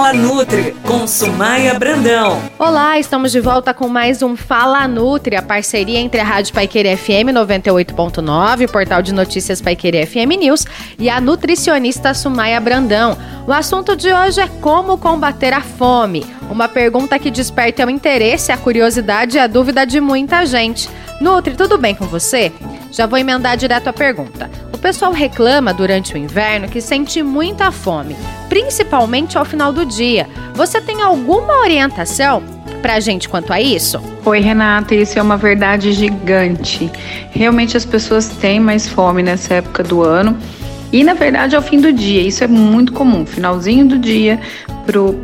Fala Nutri com Sumaia Brandão. Olá, estamos de volta com mais um Fala Nutri, a parceria entre a Rádio Paiqueira FM 98.9, portal de notícias Paiqueira FM News e a nutricionista Sumaia Brandão. O assunto de hoje é como combater a fome. Uma pergunta que desperta o interesse, a curiosidade e a dúvida de muita gente. Nutri, tudo bem com você? Já vou emendar direto a pergunta. O pessoal reclama durante o inverno que sente muita fome, principalmente ao final do dia. Você tem alguma orientação pra gente quanto a isso? Oi, Renata, isso é uma verdade gigante. Realmente as pessoas têm mais fome nessa época do ano. E na verdade ao fim do dia, isso é muito comum. Finalzinho do dia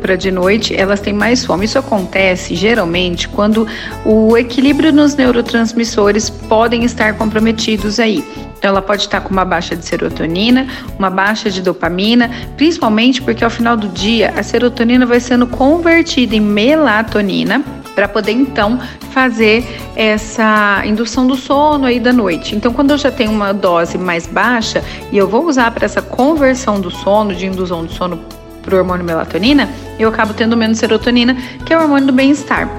para de noite, elas têm mais fome. Isso acontece geralmente quando o equilíbrio nos neurotransmissores podem estar comprometidos aí. Então, ela pode estar com uma baixa de serotonina, uma baixa de dopamina, principalmente porque ao final do dia a serotonina vai sendo convertida em melatonina para poder então fazer essa indução do sono aí da noite. Então, quando eu já tenho uma dose mais baixa e eu vou usar para essa conversão do sono, de indução do sono para o hormônio melatonina, eu acabo tendo menos serotonina, que é o hormônio do bem-estar.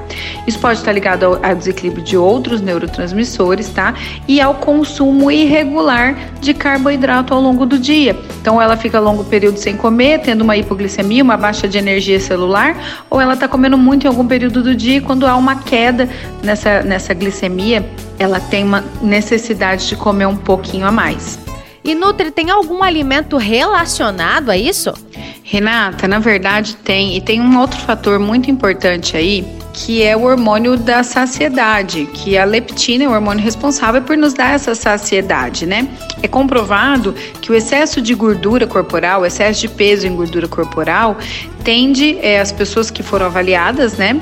Isso pode estar ligado ao, ao, desequilíbrio de outros neurotransmissores, tá? E ao consumo irregular de carboidrato ao longo do dia. Então, ela fica longo período sem comer, tendo uma hipoglicemia, uma baixa de energia celular, ou ela está comendo muito em algum período do dia e quando há uma queda nessa, nessa glicemia, ela tem uma necessidade de comer um pouquinho a mais. E Nutri, tem algum alimento relacionado a isso? Renata, na verdade tem, e tem um outro fator muito importante aí, que é o hormônio da saciedade, que a leptina é o hormônio responsável por nos dar essa saciedade, né? É comprovado que o excesso de gordura corporal, o excesso de peso em gordura corporal, tende, é, as pessoas que foram avaliadas, né?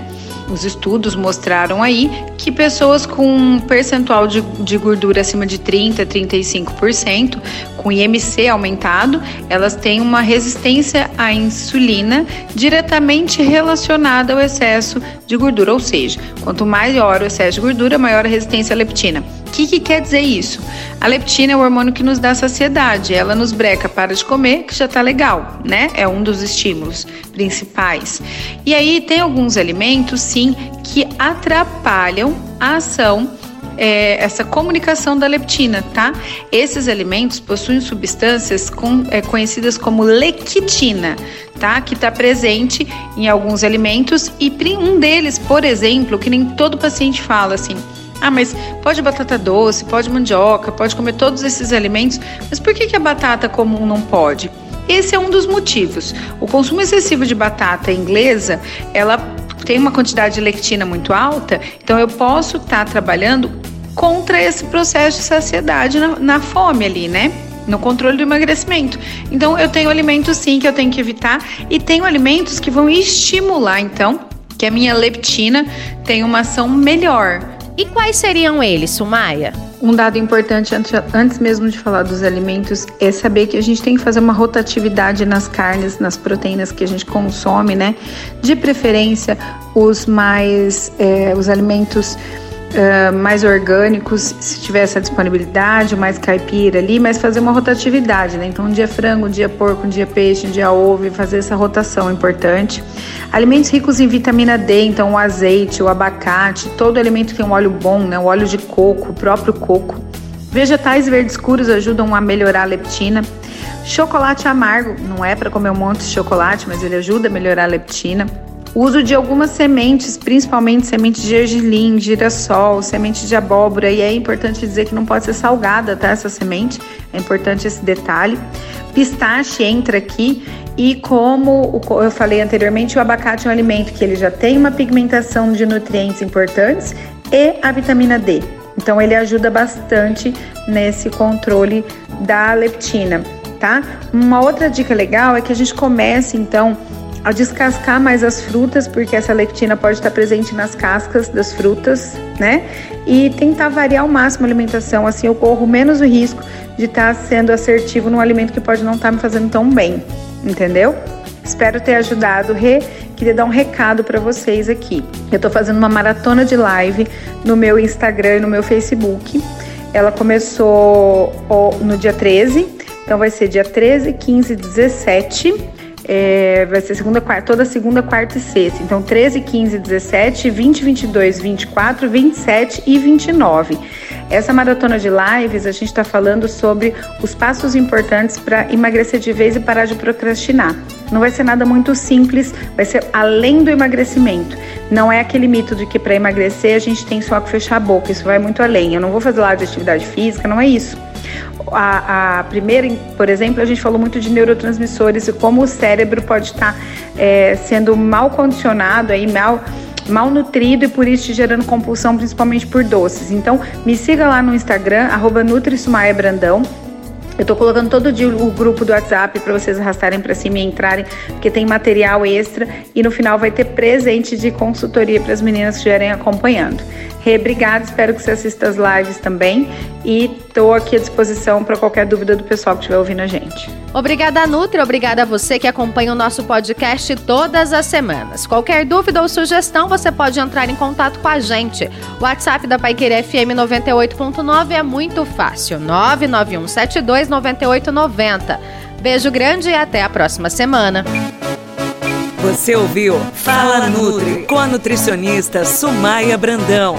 Os estudos mostraram aí que pessoas com um percentual de, de gordura acima de 30, 35%, com IMC aumentado, elas têm uma resistência à insulina diretamente relacionada ao excesso de gordura, ou seja, quanto maior o excesso de gordura, maior a resistência à leptina. O que, que quer dizer isso? A leptina é o hormônio que nos dá saciedade, ela nos breca para de comer, que já tá legal, né? É um dos estímulos principais. E aí tem alguns alimentos, sim, que atrapalham a ação é, essa comunicação da leptina, tá? Esses alimentos possuem substâncias com, é, conhecidas como lectina, tá? Que está presente em alguns alimentos e um deles, por exemplo, que nem todo paciente fala assim. Ah, mas pode batata doce, pode mandioca, pode comer todos esses alimentos, mas por que, que a batata comum não pode? Esse é um dos motivos. O consumo excessivo de batata inglesa, ela tem uma quantidade de lectina muito alta, então eu posso estar tá trabalhando contra esse processo de saciedade na, na fome ali, né? no controle do emagrecimento. Então, eu tenho alimentos sim que eu tenho que evitar e tenho alimentos que vão estimular, então, que a minha leptina tenha uma ação melhor. E quais seriam eles, Sumaia? Um dado importante antes, mesmo de falar dos alimentos é saber que a gente tem que fazer uma rotatividade nas carnes, nas proteínas que a gente consome, né? De preferência, os mais, é, os alimentos mais orgânicos, se tiver essa disponibilidade, mais caipira ali, mas fazer uma rotatividade, né? Então, um dia frango, um dia porco, um dia peixe, um dia ovo, fazer essa rotação importante. Alimentos ricos em vitamina D, então o azeite, o abacate, todo alimento tem um óleo bom, né? O óleo de coco, o próprio coco. Vegetais verdes escuros ajudam a melhorar a leptina. Chocolate amargo, não é para comer um monte de chocolate, mas ele ajuda a melhorar a leptina. Uso de algumas sementes, principalmente semente de gergelim, girassol, semente de abóbora, e é importante dizer que não pode ser salgada, tá? Essa semente, é importante esse detalhe. Pistache entra aqui e como eu falei anteriormente, o abacate é um alimento que ele já tem uma pigmentação de nutrientes importantes e a vitamina D. Então ele ajuda bastante nesse controle da leptina, tá? Uma outra dica legal é que a gente comece então a descascar mais as frutas, porque essa lectina pode estar presente nas cascas das frutas, né? E tentar variar ao máximo a alimentação, assim eu corro menos o risco de estar sendo assertivo num alimento que pode não estar me fazendo tão bem, entendeu? Espero ter ajudado. Re, queria dar um recado para vocês aqui. Eu tô fazendo uma maratona de live no meu Instagram e no meu Facebook. Ela começou no dia 13, então vai ser dia 13, 15 e 17 é, vai ser segunda, quarta, toda segunda, quarta e sexta. Então, 13, 15, 17, 20, 22, 24, 27 e 29. Essa maratona de lives, a gente está falando sobre os passos importantes para emagrecer de vez e parar de procrastinar. Não vai ser nada muito simples, vai ser além do emagrecimento. Não é aquele mito de que para emagrecer a gente tem só que fechar a boca, isso vai muito além. Eu não vou fazer lá de atividade física, não é isso. A, a, primeira, por exemplo, a gente falou muito de neurotransmissores e como o cérebro pode estar é, sendo mal condicionado, aí, mal mal nutrido e por isso te gerando compulsão, principalmente por doces. Então, me siga lá no Instagram, arroba. Eu tô colocando todo dia o grupo do WhatsApp para vocês arrastarem para cima e entrarem, porque tem material extra e no final vai ter presente de consultoria para as meninas que estiverem acompanhando. Rê, obrigada, espero que você assista as lives também e estou aqui à disposição para qualquer dúvida do pessoal que estiver ouvindo a gente. Obrigada, Nutri, obrigada a você que acompanha o nosso podcast todas as semanas. Qualquer dúvida ou sugestão, você pode entrar em contato com a gente. O WhatsApp da Paiqueira FM 98.9 é muito fácil, 99172 9890. Beijo grande e até a próxima semana. Você ouviu Fala Nutri com a nutricionista Sumaia Brandão.